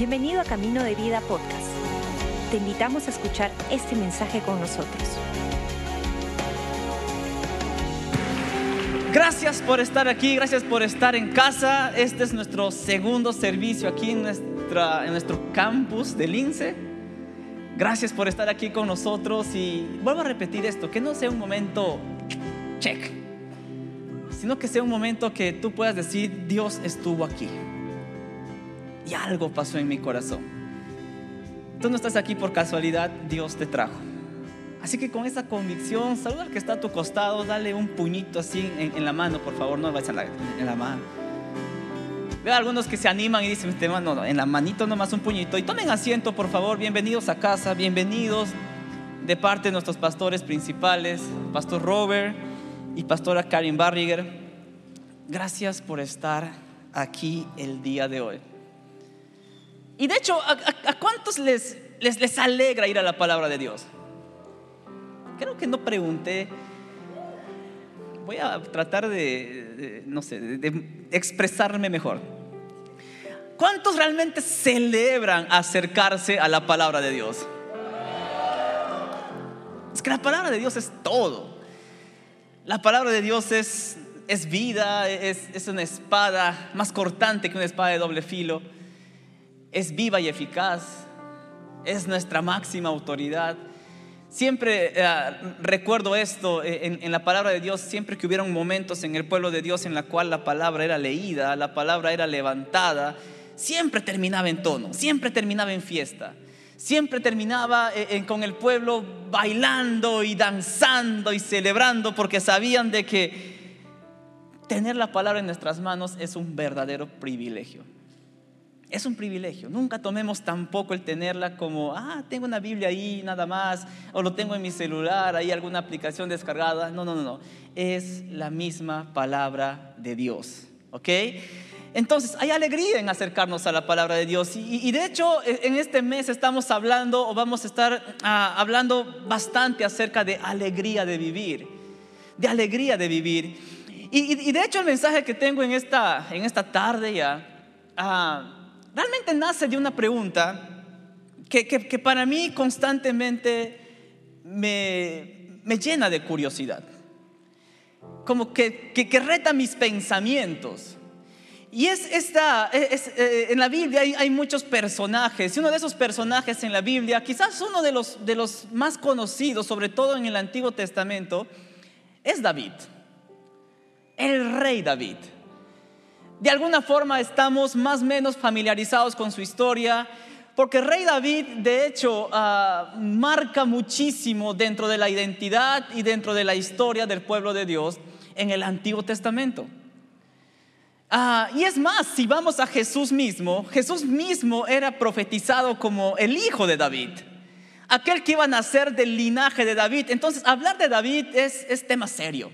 Bienvenido a Camino de Vida Podcast. Te invitamos a escuchar este mensaje con nosotros. Gracias por estar aquí, gracias por estar en casa. Este es nuestro segundo servicio aquí en, nuestro campus de Lince. Gracias por estar aquí con nosotros y vuelvo a repetir esto, que no sea un momento check, sino que sea un momento que tú puedas decir, Dios estuvo aquí y algo pasó en mi corazón. Tú no estás aquí por casualidad, Dios te trajo. Así que con esa convicción, saluda al que está a tu costado, dale un puñito así en, la mano, por favor, no vayas en la, mano. Veo algunos que se animan y dicen, este, no, no, en la manito nomás un puñito. Y tomen asiento, por favor, bienvenidos a casa, bienvenidos de parte de nuestros pastores principales, Pastor Robert y Pastora Karin Barriger. Gracias por estar aquí el día de hoy. Y de hecho, ¿a, cuántos les, les, les, alegra ir a la palabra de Dios? Creo que no pregunté. Voy a tratar de, no sé, de, expresarme mejor. ¿Cuántos realmente celebran acercarse a la palabra de Dios? Es que la palabra de Dios es todo. La palabra de Dios es, es vida, es, es una espada más cortante que una espada de doble filo es viva y eficaz, es nuestra máxima autoridad. Siempre eh, recuerdo esto eh, en, la palabra de Dios, siempre que hubieron momentos en el pueblo de Dios en la cual la palabra era leída, la palabra era levantada, siempre terminaba en tono, siempre terminaba en fiesta, siempre terminaba eh, con el pueblo bailando y danzando y celebrando porque sabían de que tener la palabra en nuestras manos es un verdadero privilegio. Es un privilegio. Nunca tomemos tampoco el tenerla como, ah, tengo una Biblia ahí nada más, o lo tengo en mi celular, ahí alguna aplicación descargada. No, no, no, no. Es la misma palabra de Dios. ¿Ok? Entonces, hay alegría en acercarnos a la palabra de Dios. Y, de hecho, e, en este mes estamos hablando, o vamos a estar ah, hablando bastante acerca de alegría de vivir. De alegría de vivir. Y, de hecho, el mensaje que tengo en esta, en esta tarde ya. Ah, realmente nace de una pregunta que, que, para mí constantemente me, me, llena de curiosidad, como que, que, reta mis pensamientos. Y es esta, es, eh, en la Biblia hay, hay, muchos personajes, y uno de esos personajes en la Biblia, quizás uno de los, de los más conocidos, sobre todo en el Antiguo Testamento, es David, el rey David de alguna forma estamos más o menos familiarizados con su historia, porque rey David, de hecho, ah, marca muchísimo dentro de la identidad y dentro de la historia del pueblo de Dios en el Antiguo Testamento. Ah, y es más, si vamos a Jesús mismo, Jesús mismo era profetizado como el hijo de David, aquel que iba a nacer del linaje de David. Entonces, hablar de David es, es tema serio.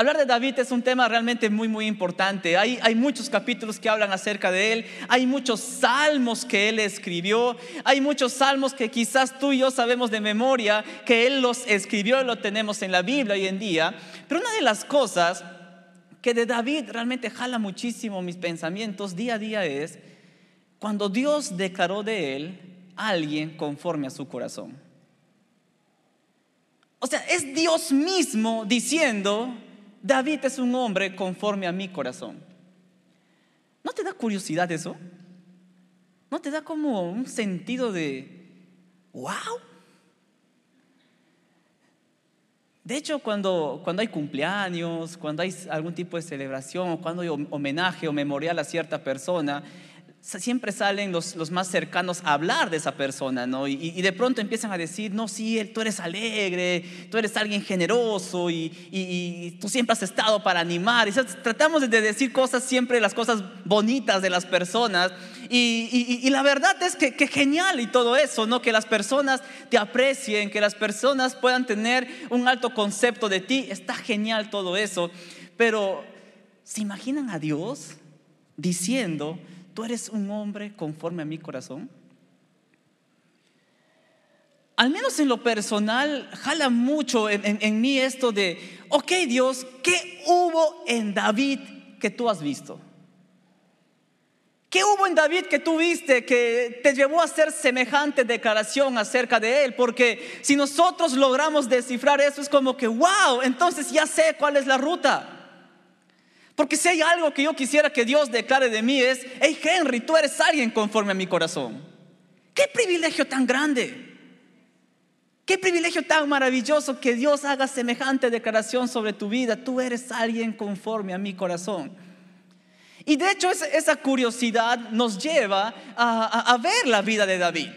Hablar de David es un tema realmente muy, muy importante. Hay, hay, muchos capítulos que hablan acerca de él. Hay muchos salmos que él escribió. Hay muchos salmos que quizás tú y yo sabemos de memoria que él los escribió y lo tenemos en la Biblia hoy en día. Pero una de las cosas que de David realmente jala muchísimo mis pensamientos día a día es cuando Dios declaró de él a alguien conforme a su corazón. O sea, es Dios mismo diciendo David es un hombre conforme a mi corazón. ¿No te da curiosidad eso? ¿No te da como un sentido de, wow? De hecho, cuando, cuando hay cumpleaños, cuando hay algún tipo de celebración, cuando hay homenaje o memorial a cierta persona, siempre salen los, los, más cercanos a hablar de esa persona, ¿no? Y, de pronto empiezan a decir, no, sí, tú eres alegre, tú eres alguien generoso y, y tú siempre has estado para animar. Y tratamos de decir cosas siempre, las cosas bonitas de las personas. Y, la verdad es que, que, genial y todo eso, ¿no? Que las personas te aprecien, que las personas puedan tener un alto concepto de ti. Está genial todo eso. Pero, ¿se imaginan a Dios diciendo, ¿tú eres un hombre conforme a mi corazón? Al menos en lo personal, jala mucho en, mí esto de, ok Dios, ¿qué hubo en David que tú has visto? ¿Qué hubo en David que tú viste que te llevó a hacer semejante declaración acerca de él? Porque si nosotros logramos descifrar eso es como que, wow, entonces ya sé cuál es la ruta. Porque si hay algo que yo quisiera que Dios declare de mí es, hey Henry, tú eres alguien conforme a mi corazón. Qué privilegio tan grande. Qué privilegio tan maravilloso que Dios haga semejante declaración sobre tu vida. Tú eres alguien conforme a mi corazón. Y de hecho esa curiosidad nos lleva a, ver la vida de David.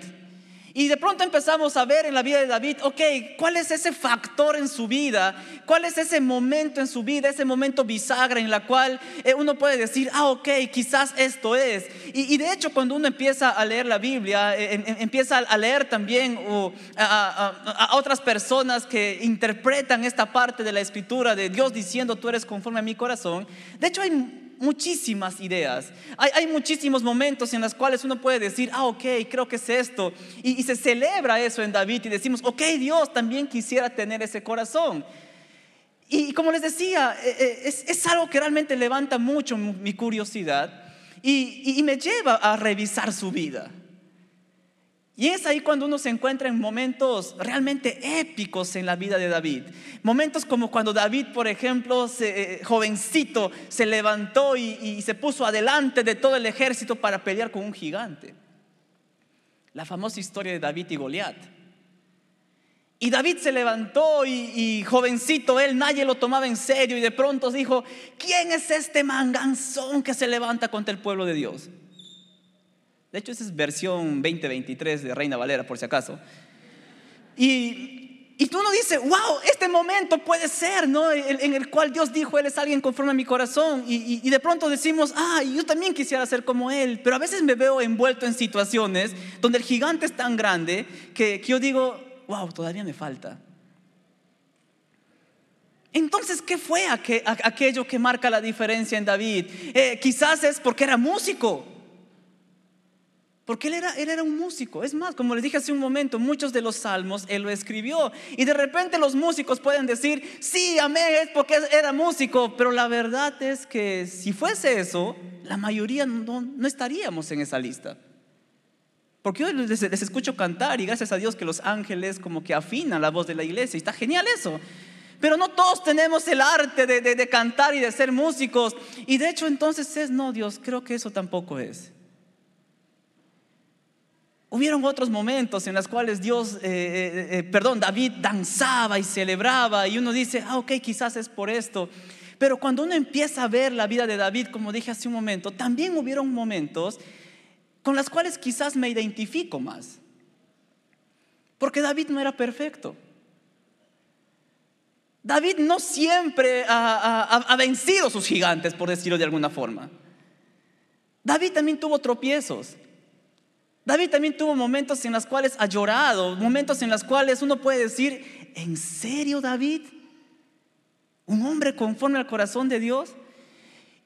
Y de pronto empezamos a ver en la vida de David, ok, ¿cuál es ese factor en su vida? ¿Cuál es ese momento en su vida, ese momento bisagra en la cual eh, uno puede decir, ah, ok, quizás esto es? Y, de hecho cuando uno empieza a leer la Biblia, eh, empieza a leer también a, a otras personas que interpretan esta parte de la escritura de Dios diciendo, tú eres conforme a mi corazón, de hecho hay muchísimas ideas. Hay, muchísimos momentos en los cuales uno puede decir, ah, ok, creo que es esto. Y, se celebra eso en David y decimos, ok, Dios también quisiera tener ese corazón. Y como les decía, e, e, es, algo que realmente levanta mucho mi curiosidad y me lleva a revisar su vida. Y es ahí cuando uno se encuentra en momentos realmente épicos en la vida de David. Momentos como cuando David, por ejemplo, eh, jovencito, se levantó y, y, se puso adelante de todo el ejército para pelear con un gigante. La famosa historia de David y Goliat. Y David se levantó y, y, jovencito él, nadie lo tomaba en serio y de pronto dijo, ¿quién es este manganzón que se levanta contra el pueblo de Dios? De hecho, esa es versión 2023 de Reina Valera, por si acaso. Y, y tú no dices, wow, este momento puede ser, ¿no? En, el cual Dios dijo, Él es alguien conforme a mi corazón. Y, de pronto decimos, ah, yo también quisiera ser como Él. Pero a veces me veo envuelto en situaciones donde el gigante es tan grande que, yo digo, wow, todavía me falta. Entonces, ¿qué fue aquello que marca la diferencia en David? Eh, quizás es porque era músico. Porque él era, él era un músico. Es más, como les dije hace un momento, muchos de los salmos él lo escribió. Y de repente los músicos pueden decir, sí, amén, es porque era músico. Pero la verdad es que si fuese eso, la mayoría no, estaríamos en esa lista. Porque yo les, escucho cantar y gracias a Dios que los ángeles como que afinan la voz de la iglesia. Y está genial eso. Pero no todos tenemos el arte de, de cantar y de ser músicos. Y de hecho entonces es, no, Dios, creo que eso tampoco es. Hubieron otros momentos en los cuales Dios, eh, eh, eh, perdón, David danzaba y celebraba y uno dice, ah, ok, quizás es por esto. Pero cuando uno empieza a ver la vida de David, como dije hace un momento, también hubieron momentos con los cuales quizás me identifico más. Porque David no era perfecto. David no siempre ha, ha vencido a sus gigantes, por decirlo de alguna forma. David también tuvo tropiezos. David también tuvo momentos en los cuales ha llorado, momentos en los cuales uno puede decir, ¿en serio David? ¿Un hombre conforme al corazón de Dios?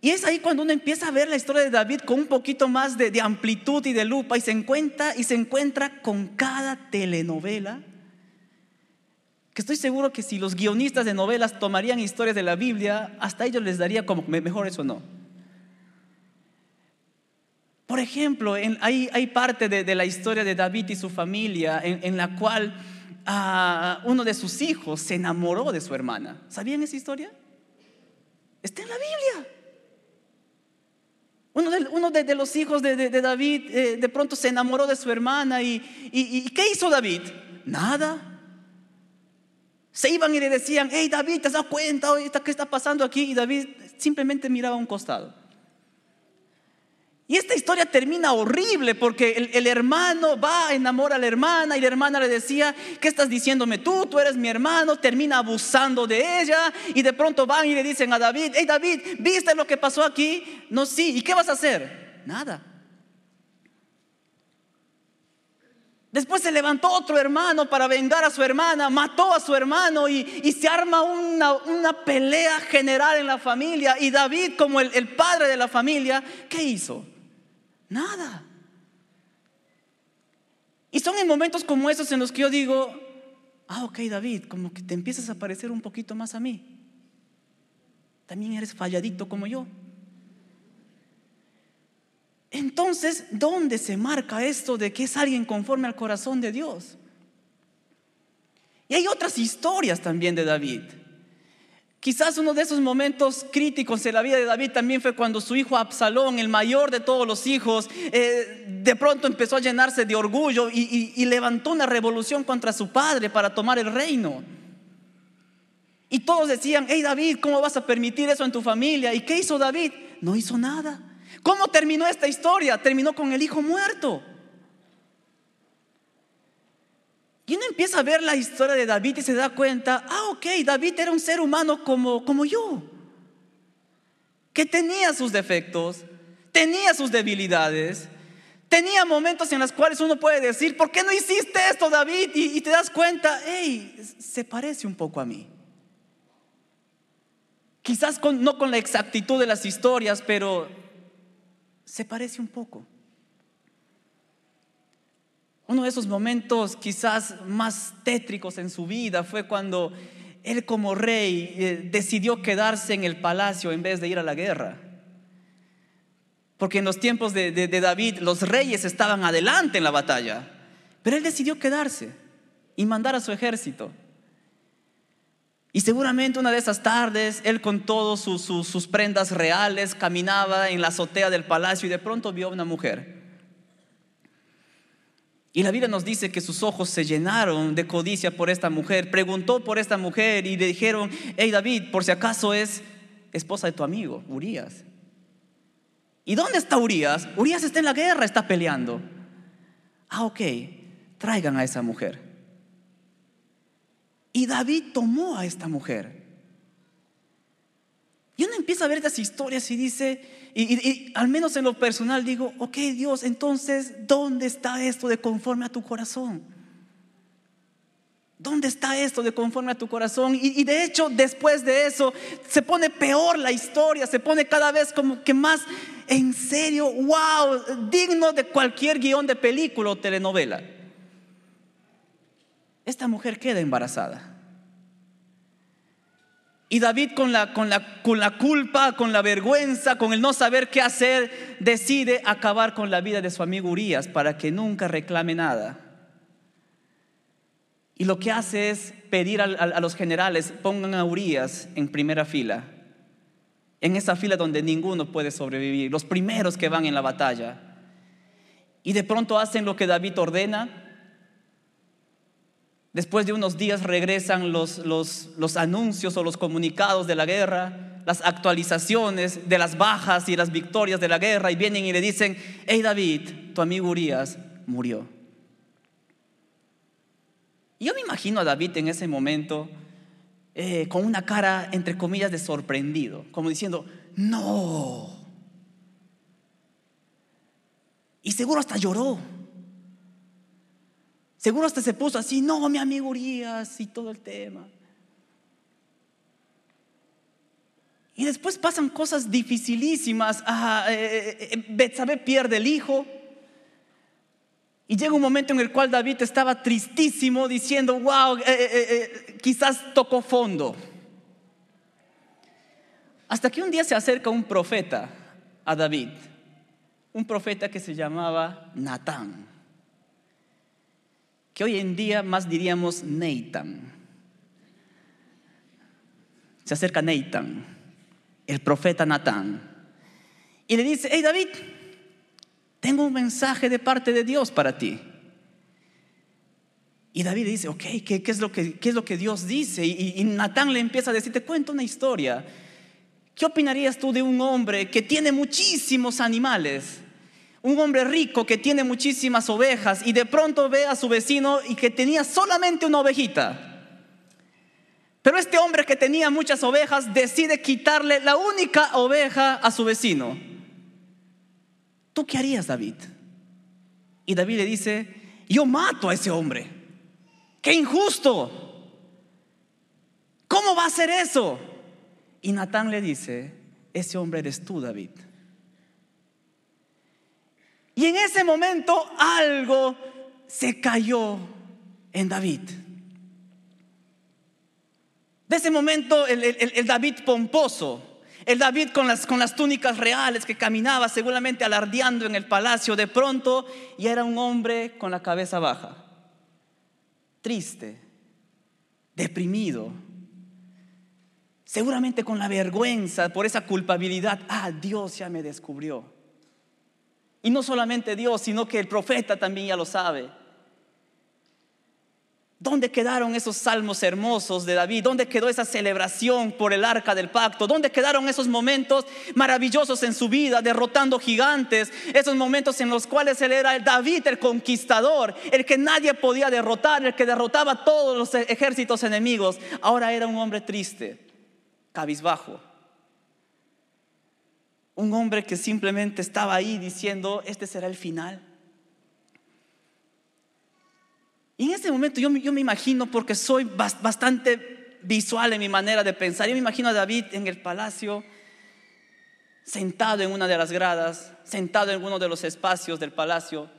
Y es ahí cuando uno empieza a ver la historia de David con un poquito más de, amplitud y de lupa y se encuentra y se encuentra con cada telenovela. Que estoy seguro que si los guionistas de novelas tomarían historias de la Biblia, hasta ellos les daría como mejor eso no. Por ejemplo, hay, parte de, la historia de David y su familia en, la cual ah, uno de sus hijos se enamoró de su hermana. ¿Sabían esa historia? Está en la Biblia. Uno de, los hijos de, David eh, de pronto se enamoró de su hermana y, ¿qué hizo David? Nada. Se iban y le decían, hey David, ¿te has dado cuenta? ¿Qué está pasando aquí? Y David simplemente miraba a un costado. Y esta historia termina horrible porque el, hermano va, enamora a la hermana y la hermana le decía, ¿qué estás diciéndome tú? Tú eres mi hermano, termina abusando de ella y de pronto van y le dicen a David, hey David, ¿viste lo que pasó aquí? No, sí, ¿y qué vas a hacer? Nada. Después se levantó otro hermano para vengar a su hermana, mató a su hermano y, se arma una, pelea general en la familia. Y David, como el padre de la familia, ¿qué hizo? Nada. Y son en momentos como esos en los que yo digo, ah, ok David, como que te empiezas a parecer un poquito más a mí. También eres falladito como yo. Entonces, ¿dónde se marca esto de que es alguien conforme al corazón de Dios? Y hay otras historias también de David. Quizás uno de esos momentos críticos en la vida de David también fue cuando su hijo Absalón, el mayor de todos los hijos, eh, de pronto empezó a llenarse de orgullo y, levantó una revolución contra su padre para tomar el reino. Y todos decían, hey David, ¿cómo vas a permitir eso en tu familia? ¿Y qué hizo David? No hizo nada. ¿Cómo terminó esta historia? Terminó con el hijo muerto. Y uno empieza a ver la historia de David y se da cuenta, ah, ok, David era un ser humano como, como yo, que tenía sus defectos, tenía sus debilidades, tenía momentos en los cuales uno puede decir, ¿por qué no hiciste esto, David? Y, te das cuenta, hey, se parece un poco a mí. Quizás no con la exactitud de las historias, pero se parece un poco. Uno de esos momentos quizás más tétricos en su vida fue cuando él como rey eh, decidió quedarse en el palacio en vez de ir a la guerra. Porque en los tiempos de, David los reyes estaban adelante en la batalla, pero él decidió quedarse y mandar a su ejército. Y seguramente una de esas tardes, él con todas sus, sus, prendas reales caminaba en la azotea del palacio y de pronto vio a una mujer. Y la Biblia nos dice que sus ojos se llenaron de codicia por esta mujer. Preguntó por esta mujer y le dijeron, hey David, por si acaso es esposa de tu amigo, Urias. ¿Y dónde está Urias? Urias está en la guerra, está peleando. Ah, ok, traigan a esa mujer. Y David tomó a esta mujer. Y uno empieza a ver estas historias y dice, y, al menos en lo personal digo, ok Dios, entonces, ¿dónde está esto de conforme a tu corazón? ¿Dónde está esto de conforme a tu corazón? Y, y, de hecho, después de eso, se pone peor la historia, se pone cada vez como que más en serio, wow, digno de cualquier guion de película o telenovela. Esta mujer queda embarazada. Y David con la, con, la, con la, culpa, con la vergüenza, con el no saber qué hacer, decide acabar con la vida de su amigo Urias para que nunca reclame nada. Y lo que hace es pedir a, los generales, pongan a Urias en primera fila, en esa fila donde ninguno puede sobrevivir, los primeros que van en la batalla. Y de pronto hacen lo que David ordena, Después de unos días regresan los, los, anuncios o los comunicados de la guerra, las actualizaciones de las bajas y las victorias de la guerra y vienen y le dicen, hey David, tu amigo Urias murió. yo me imagino a David en ese momento eh, con una cara, entre comillas, de sorprendido, como diciendo, no. Y seguro hasta lloró. Seguro hasta se puso así, no, mi amigo Urias y todo el tema. Y después pasan cosas dificilísimas. Ah, eh, eh, eh pierde el hijo. Y llega un momento en el cual David estaba tristísimo diciendo, wow, quizás tocó fondo. Hasta que un día se acerca un profeta a David, un profeta que se llamaba Natán que hoy en día más diríamos Nathan. Se acerca Nathan, el profeta Natán, y le dice, hey David, tengo un mensaje de parte de Dios para ti. Y David dice, ok, ¿qué, es, lo que, es, lo que, Dios dice? Y, y Natán le empieza a decir, te cuento una historia. ¿Qué opinarías tú de un hombre que tiene muchísimos animales? Un hombre rico que tiene muchísimas ovejas y de pronto ve a su vecino y que tenía solamente una ovejita. Pero este hombre que tenía muchas ovejas decide quitarle la única oveja a su vecino. ¿Tú qué harías, David? Y David le dice, yo mato a ese hombre. ¡Qué injusto! ¿Cómo va a ser eso? Y Natán le dice, ese hombre eres tú, David. Y en ese momento algo se cayó en David. De ese momento el, David pomposo, El David con las, con las túnicas reales que caminaba seguramente alardeando en el palacio de pronto y era un hombre con la cabeza baja, triste, deprimido, seguramente con la vergüenza por esa culpabilidad. Ah, Dios ya me descubrió. Y no solamente Dios, sino que el profeta también ya lo sabe. ¿Dónde quedaron esos salmos hermosos de David? ¿Dónde quedó esa celebración por el arca del pacto? ¿Dónde quedaron esos momentos maravillosos en su vida, derrotando gigantes? Esos momentos en los cuales él era el David, el conquistador, el que nadie podía derrotar, el que derrotaba todos los ejércitos enemigos. Ahora era un hombre triste, cabizbajo. Un hombre que simplemente estaba ahí diciendo, este será el final. Y en ese momento yo, yo me imagino, porque soy bastante visual en mi manera de pensar, yo me imagino a David en el palacio, sentado en una de las gradas, sentado en uno de los espacios del palacio.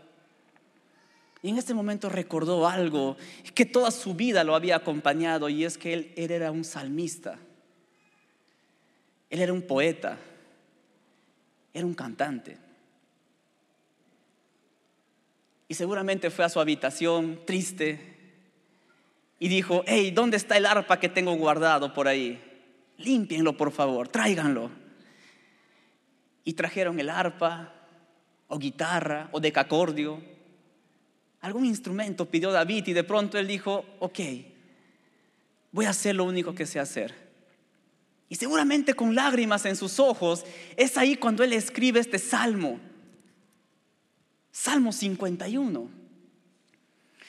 Y en ese momento recordó algo que toda su vida lo había acompañado y es que él, él era un salmista, él era un poeta, era un cantante. Y seguramente fue a su habitación triste y dijo, hey, ¿dónde está el arpa que tengo guardado por ahí? Límpienlo, por favor, tráiganlo. Y trajeron el arpa, o guitarra, o decacordio, algún instrumento pidió David y de pronto él dijo, ok, voy a hacer lo único que sé hacer. Y seguramente con lágrimas en sus ojos, es ahí cuando él escribe este salmo. Salmo 51.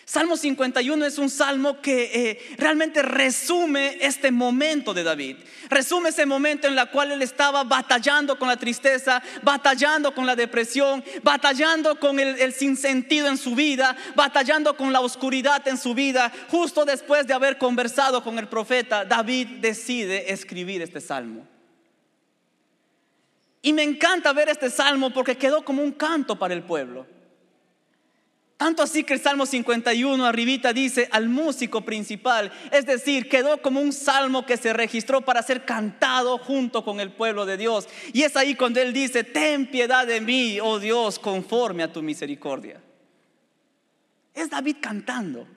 Salmo 51 es un salmo que eh, realmente resume este momento de David. Resume ese momento en el cual él estaba batallando con la tristeza, batallando con la depresión, batallando con el, el sinsentido en su vida, batallando con la oscuridad en su vida. Justo después de haber conversado con el profeta, David decide escribir este salmo. Y me encanta ver este salmo porque quedó como un canto para el pueblo. Tanto así que el Salmo 51 arribita dice al músico principal, es decir, quedó como un salmo que se registró para ser cantado junto con el pueblo de Dios. Y es ahí cuando él dice, ten piedad de mí, oh Dios, conforme a tu misericordia. Es David cantando.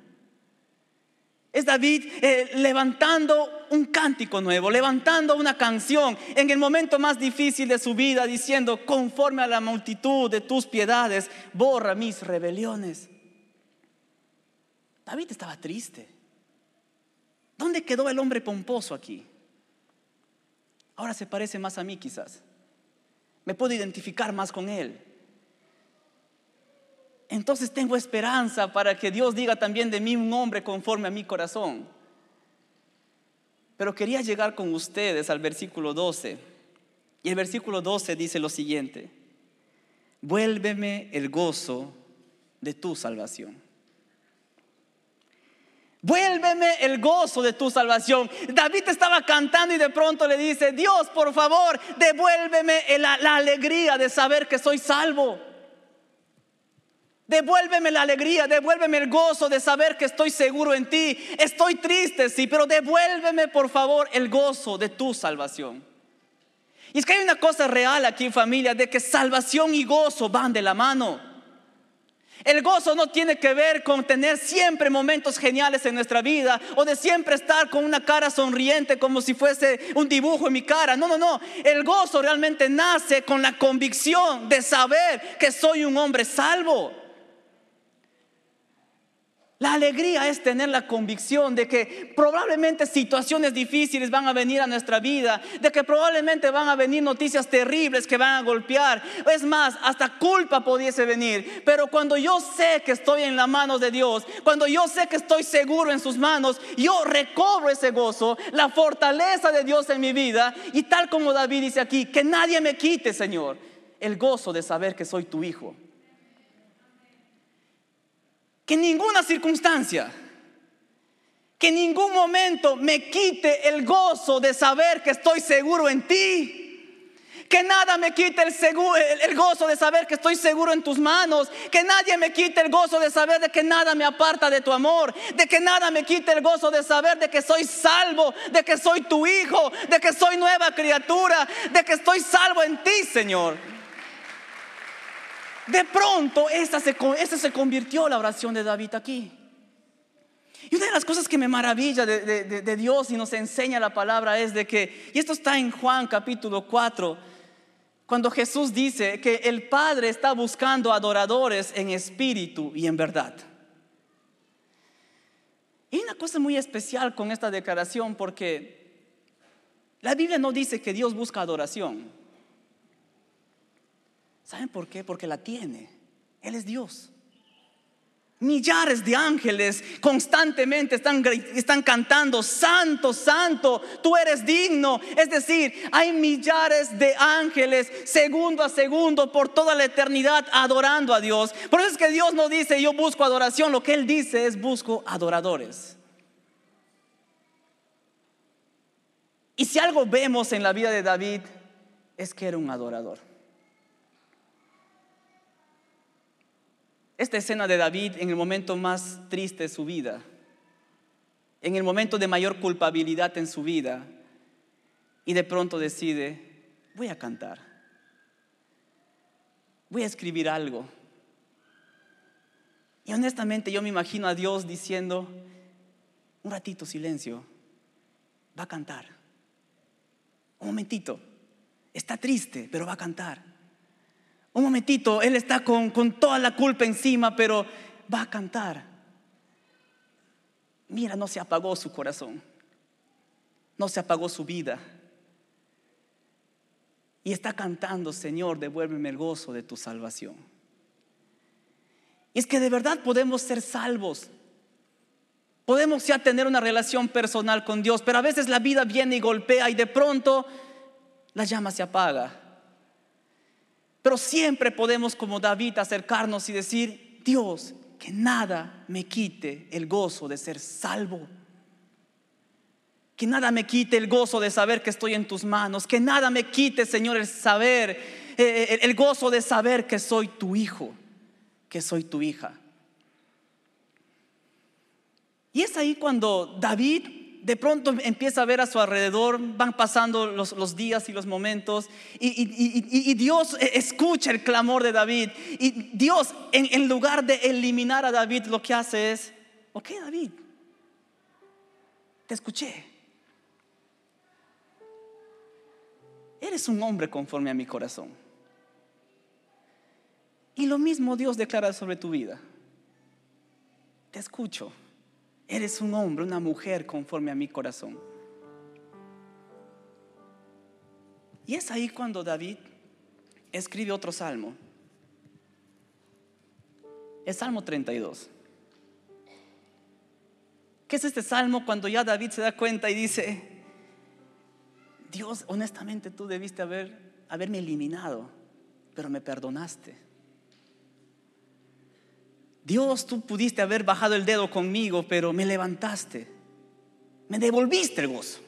Es David eh, levantando un cántico nuevo, levantando una canción en el momento más difícil de su vida, diciendo, conforme a la multitud de tus piedades, borra mis rebeliones. David estaba triste. ¿Dónde quedó el hombre pomposo aquí? Ahora se parece más a mí quizás. Me puedo identificar más con él entonces tengo esperanza para que Dios diga también de mí un hombre conforme a mi corazón. Pero quería llegar con ustedes al versículo 12. Y el versículo 12 dice lo siguiente, vuélveme el gozo de tu salvación. Vuélveme el gozo de tu salvación. David estaba cantando y de pronto le dice, Dios, por favor, devuélveme la, la alegría de saber que soy salvo. Devuélveme la alegría, devuélveme el gozo de saber que estoy seguro en ti. Estoy triste, sí, pero devuélveme por favor el gozo de tu salvación. Y es que hay una cosa real aquí familia, de que salvación y gozo van de la mano. El gozo no tiene que ver con tener siempre momentos geniales en nuestra vida o de siempre estar con una cara sonriente como si fuese un dibujo en mi cara. No, no, no. El gozo realmente nace con la convicción de saber que soy un hombre salvo. La alegría es tener la convicción de que probablemente situaciones difíciles van a venir a nuestra vida, de que probablemente van a venir noticias terribles que van a golpear. Es más, hasta culpa pudiese venir. Pero cuando yo sé que estoy en las manos de Dios, cuando yo sé que estoy seguro en sus manos, yo recobro ese gozo, la fortaleza de Dios en mi vida. Y tal como David dice aquí, que nadie me quite, Señor, el gozo de saber que soy tu hijo que ninguna circunstancia, que ningún momento me quite el gozo de saber que estoy seguro en ti. Que nada me quite el, el, gozo de saber que estoy seguro en tus manos. Que nadie me quite el gozo de saber de que nada me aparta de tu amor. De que nada me quite el gozo de saber de que soy salvo. De que soy tu hijo. De que soy nueva criatura. De que estoy salvo en ti, Señor. De pronto, esa se, esa se convirtió la oración de David aquí. Y una de las cosas que me maravilla de, Dios y nos enseña la palabra es de que, y esto está en Juan capítulo 4, cuando Jesús dice que el Padre está buscando adoradores en espíritu y en verdad. Y una cosa muy especial con esta declaración porque la Biblia no dice que Dios busca adoración. ¿Saben por qué? Porque la tiene. Él es Dios. Millares de ángeles constantemente están, están, cantando, Santo, Santo, tú eres digno. Es decir, hay millares de ángeles segundo a segundo por toda la eternidad adorando a Dios. Por eso es que Dios no dice yo busco adoración, lo que Él dice es busco adoradores. Y si algo vemos en la vida de David es que era un adorador. Esta escena de David en el momento más triste de su vida, en el momento de mayor culpabilidad en su vida, y de pronto decide, voy a cantar, voy a escribir algo. Y honestamente yo me imagino a Dios diciendo, un ratito silencio, va a cantar. Un momentito, está triste, pero va a cantar. Un momentito, él está con, toda la culpa encima, pero va a cantar. Mira, no se apagó su corazón, no se apagó su vida. Y está cantando, Señor, devuélveme el gozo de tu salvación. Y es que de verdad podemos ser salvos. Podemos ya tener una relación personal con Dios, pero a veces la vida viene y golpea y de pronto la llama se apaga. Pero siempre podemos como David acercarnos y decir, Dios, que nada me quite el gozo de ser salvo. Que nada me quite el gozo de saber que estoy en tus manos. Que nada me quite, Señor, el saber, eh, eh, el gozo de saber que soy tu hijo, que soy tu hija. Y es ahí cuando David de pronto empieza a ver a su alrededor, van pasando los, días y los momentos, y, Dios e, escucha el clamor de David. Y Dios, en, lugar de eliminar a David, lo que hace es, ok David, te escuché. Eres un hombre conforme a mi corazón. Y lo mismo Dios declara sobre tu vida. Te escucho. Eres un hombre, una mujer conforme a mi corazón. Y es ahí cuando David escribe otro salmo. El Salmo 32. ¿Qué es este salmo cuando ya David se da cuenta y dice, Dios, honestamente tú debiste haber, haberme eliminado, pero me perdonaste? Dios, tú pudiste haber bajado el dedo conmigo, pero me levantaste. Me devolviste el gozo.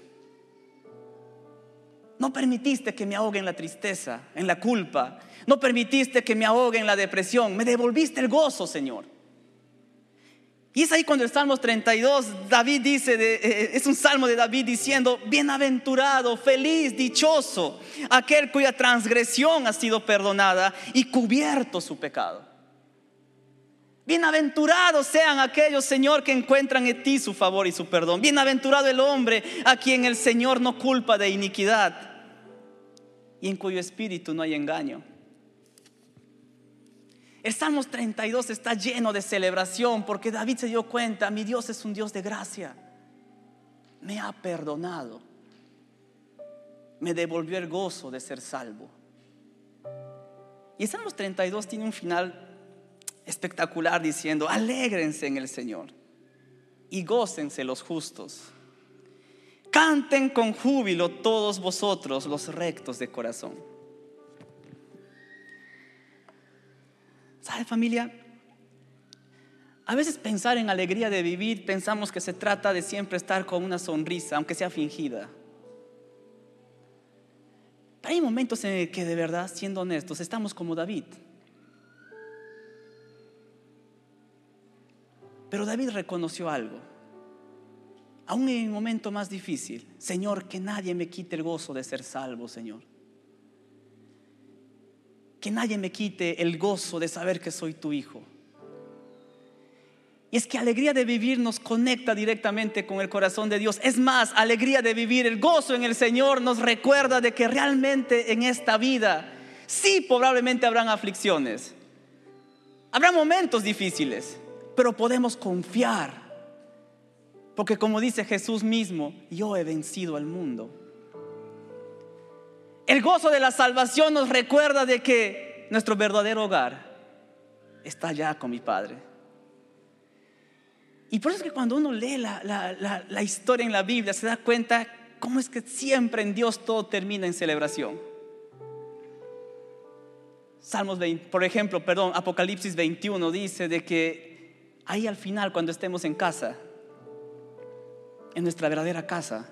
No permitiste que me ahogue en la tristeza, en la culpa. No permitiste que me ahogue en la depresión. Me devolviste el gozo, Señor. Y es ahí cuando el Salmo 32, David dice, eh, eh, es un salmo de David diciendo, bienaventurado, feliz, dichoso, aquel cuya transgresión ha sido perdonada y cubierto su pecado. Bienaventurados sean aquellos, Señor, que encuentran en ti su favor y su perdón. Bienaventurado el hombre a quien el Señor no culpa de iniquidad y en cuyo espíritu no hay engaño. El Salmos 32 está lleno de celebración porque David se dio cuenta, mi Dios es un Dios de gracia. Me ha perdonado. Me devolvió el gozo de ser salvo. Y el Salmos 32 tiene un final espectacular diciendo, alégrense en el Señor y gócense los justos. Canten con júbilo todos vosotros los rectos de corazón. ¿Sabe familia? A veces pensar en alegría de vivir pensamos que se trata de siempre estar con una sonrisa, aunque sea fingida. Pero hay momentos en que de verdad, siendo honestos, estamos como David. Pero David reconoció algo. Aún en el momento más difícil, Señor, que nadie me quite el gozo de ser salvo, Señor. Que nadie me quite el gozo de saber que soy tu hijo. Y es que alegría de vivir nos conecta directamente con el corazón de Dios. Es más, alegría de vivir, el gozo en el Señor nos recuerda de que realmente en esta vida sí probablemente habrán aflicciones. Habrá momentos difíciles, pero podemos confiar. Porque como dice Jesús mismo, yo he vencido al mundo. El gozo de la salvación nos recuerda de que nuestro verdadero hogar está ya con mi Padre. Y por eso es que cuando uno lee la, historia en la Biblia se da cuenta cómo es que siempre en Dios todo termina en celebración. Salmos 20, por ejemplo, perdón, Apocalipsis 21 dice de que ahí al final cuando estemos en casa, en nuestra verdadera casa,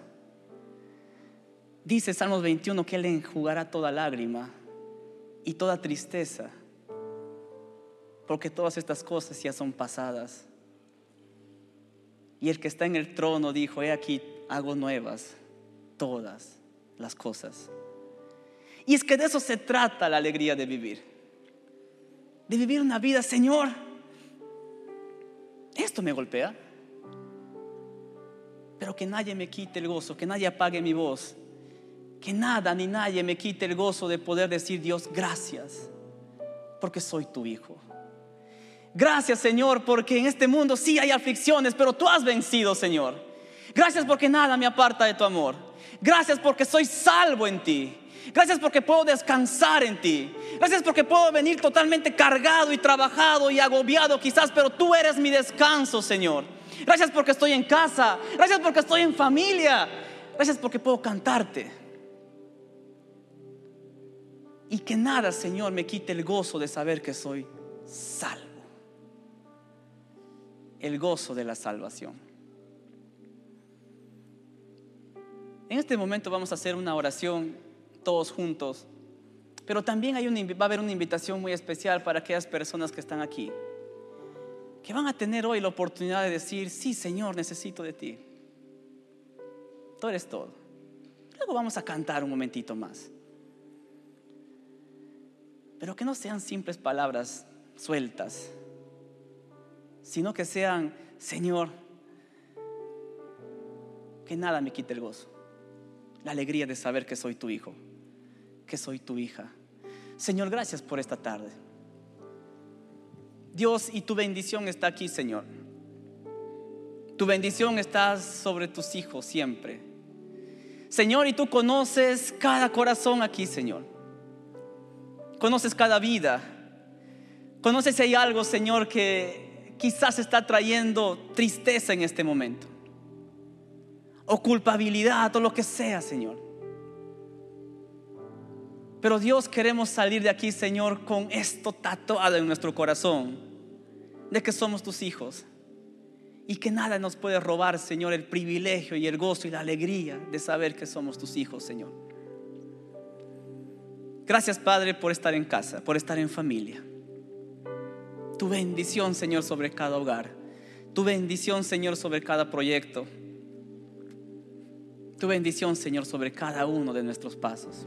dice Salmos 21 que Él enjugará toda lágrima y toda tristeza, porque todas estas cosas ya son pasadas. Y el que está en el trono dijo, he aquí, hago nuevas todas las cosas. Y es que de eso se trata la alegría de vivir. De vivir una vida, Señor, esto me golpea. Pero que nadie me quite el gozo, que nadie apague mi voz. Que nada ni nadie me quite el gozo de poder decir, Dios, gracias, porque soy tu hijo. Gracias Señor porque en este mundo sí hay aflicciones, pero tú has vencido Señor. Gracias porque nada me aparta de tu amor. Gracias porque soy salvo en ti. Gracias porque puedo descansar en ti. Gracias porque puedo venir totalmente cargado y trabajado y agobiado quizás, pero tú eres mi descanso, Señor. Gracias porque estoy en casa. Gracias porque estoy en familia. Gracias porque puedo cantarte. Y que nada, Señor, me quite el gozo de saber que soy salvo el gozo de la salvación. En este momento vamos a hacer una oración todos juntos, pero también va a haber una invitación muy especial para aquellas personas que están aquí, que van a tener hoy la oportunidad de decir, sí Señor, necesito de ti. Tú eres todo. Luego vamos a cantar un momentito más. Pero que no sean simples palabras sueltas, sino que sean, Señor, que nada me quite el gozo, la alegría de saber que soy tu hijo, que soy tu hija. Señor, gracias por esta tarde. Dios, y tu bendición está aquí, Señor. Tu bendición está sobre tus hijos siempre. Señor, y tú conoces cada corazón aquí, Señor. Conoces cada vida. Conoces si hay algo, Señor, que quizás está trayendo tristeza en este momento. O culpabilidad o lo que sea, Señor. Pero Dios queremos salir de aquí, Señor, con esto tatuado en nuestro corazón, de que somos tus hijos. Y que nada nos puede robar, Señor, el privilegio y el gozo y la alegría de saber que somos tus hijos, Señor. Gracias, Padre, por estar en casa, por estar en familia tu bendición, Señor, sobre cada hogar. Tu bendición, Señor, sobre cada proyecto. Tu bendición, Señor, sobre cada uno de nuestros pasos.